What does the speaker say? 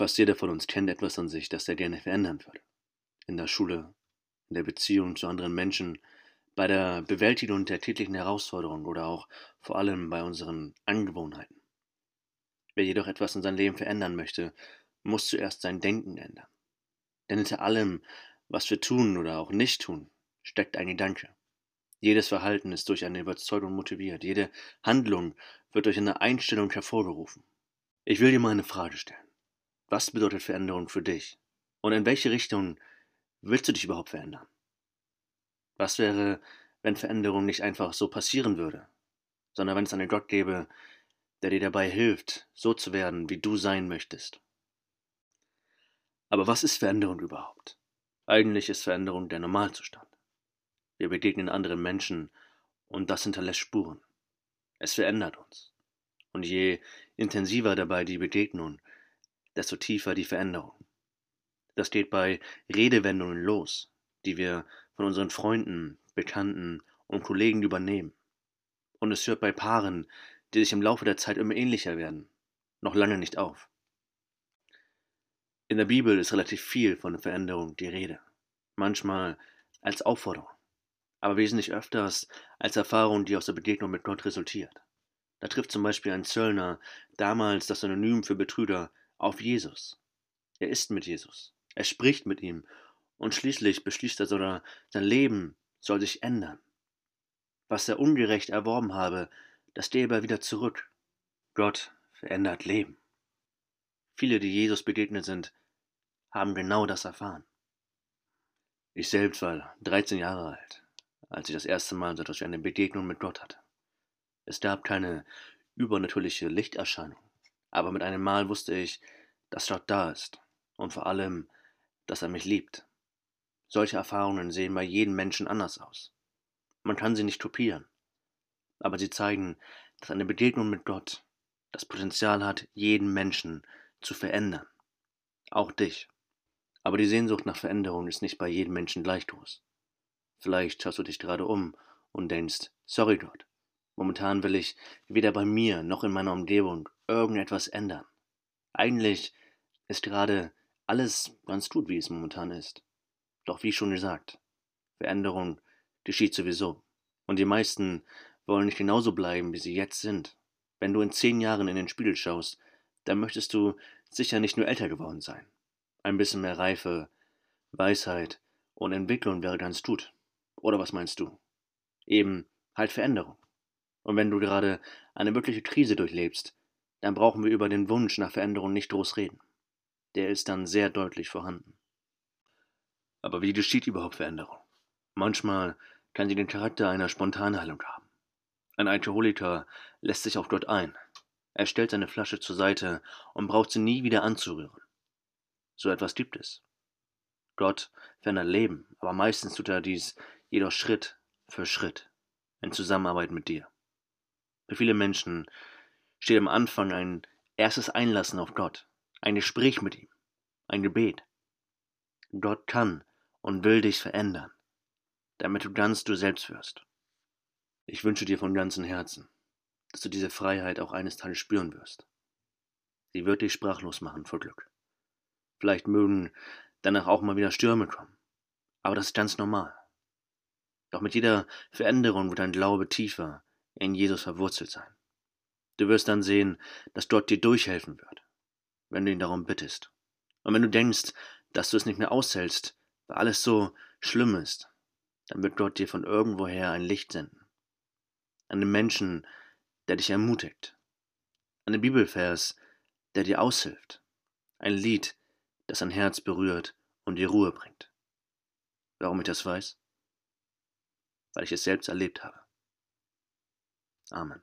Fast jeder von uns kennt etwas an sich, das er gerne verändern würde. In der Schule, in der Beziehung zu anderen Menschen, bei der Bewältigung der täglichen Herausforderungen oder auch vor allem bei unseren Angewohnheiten. Wer jedoch etwas in seinem Leben verändern möchte, muss zuerst sein Denken ändern. Denn hinter allem, was wir tun oder auch nicht tun, steckt ein Gedanke. Jedes Verhalten ist durch eine Überzeugung motiviert, jede Handlung wird durch eine Einstellung hervorgerufen. Ich will dir mal eine Frage stellen. Was bedeutet Veränderung für dich? Und in welche Richtung willst du dich überhaupt verändern? Was wäre, wenn Veränderung nicht einfach so passieren würde, sondern wenn es einen Gott gäbe, der dir dabei hilft, so zu werden, wie du sein möchtest? Aber was ist Veränderung überhaupt? Eigentlich ist Veränderung der Normalzustand. Wir begegnen anderen Menschen und das hinterlässt Spuren. Es verändert uns. Und je intensiver dabei die Begegnung, desto tiefer die Veränderung. Das geht bei Redewendungen los, die wir von unseren Freunden, Bekannten und Kollegen übernehmen. Und es hört bei Paaren, die sich im Laufe der Zeit immer ähnlicher werden, noch lange nicht auf. In der Bibel ist relativ viel von Veränderung die Rede, manchmal als Aufforderung, aber wesentlich öfters als Erfahrung, die aus der Begegnung mit Gott resultiert. Da trifft zum Beispiel ein Zöllner, damals das Synonym für Betrüger, auf Jesus. Er ist mit Jesus, er spricht mit ihm und schließlich beschließt er sogar, sein Leben soll sich ändern. Was er ungerecht erworben habe, das gebe er wieder zurück. Gott verändert Leben. Viele, die Jesus begegnet sind, haben genau das erfahren. Ich selbst war 13 Jahre alt, als ich das erste Mal so etwas wie eine Begegnung mit Gott hatte. Es gab keine übernatürliche Lichterscheinung, aber mit einem Mal wusste ich, dass Gott da ist und vor allem, dass er mich liebt. Solche Erfahrungen sehen bei jedem Menschen anders aus. Man kann sie nicht kopieren, aber sie zeigen, dass eine Begegnung mit Gott das Potenzial hat, jeden Menschen zu verändern. Auch dich. Aber die Sehnsucht nach Veränderung ist nicht bei jedem Menschen gleich groß. Vielleicht schaust du dich gerade um und denkst, sorry Gott, momentan will ich weder bei mir noch in meiner Umgebung irgendetwas ändern. Eigentlich ist gerade alles ganz gut, wie es momentan ist. Doch wie schon gesagt, Veränderung geschieht sowieso. Und die meisten wollen nicht genauso bleiben, wie sie jetzt sind. Wenn du in zehn Jahren in den Spiegel schaust, dann möchtest du sicher nicht nur älter geworden sein. Ein bisschen mehr Reife, Weisheit und Entwicklung wäre ganz gut. Oder was meinst du? Eben halt Veränderung. Und wenn du gerade eine wirkliche Krise durchlebst, dann brauchen wir über den Wunsch nach Veränderung nicht groß reden. Der ist dann sehr deutlich vorhanden. Aber wie geschieht überhaupt Veränderung? Manchmal kann sie den Charakter einer Spontanheilung haben. Ein Alkoholiker lässt sich auf Gott ein. Er stellt seine Flasche zur Seite und braucht sie nie wieder anzurühren. So etwas gibt es. Gott verändert Leben, aber meistens tut er dies jedoch Schritt für Schritt in Zusammenarbeit mit dir. Für viele Menschen steht am Anfang ein erstes Einlassen auf Gott, ein Gespräch mit ihm, ein Gebet. Gott kann und will dich verändern, damit du ganz du selbst wirst. Ich wünsche dir von ganzem Herzen, dass du diese Freiheit auch eines Tages spüren wirst. Sie wird dich sprachlos machen vor Glück. Vielleicht mögen danach auch mal wieder Stürme kommen. Aber das ist ganz normal. Doch mit jeder Veränderung wird dein Glaube tiefer in Jesus verwurzelt sein. Du wirst dann sehen, dass Gott dir durchhelfen wird, wenn du ihn darum bittest. Und wenn du denkst, dass du es nicht mehr aushältst, weil alles so schlimm ist, dann wird Gott dir von irgendwoher ein Licht senden. Einen Menschen, der dich ermutigt. Einen Bibelvers, der dir aushilft. Ein Lied, das ein Herz berührt und dir Ruhe bringt. Warum ich das weiß? Weil ich es selbst erlebt habe. Amen.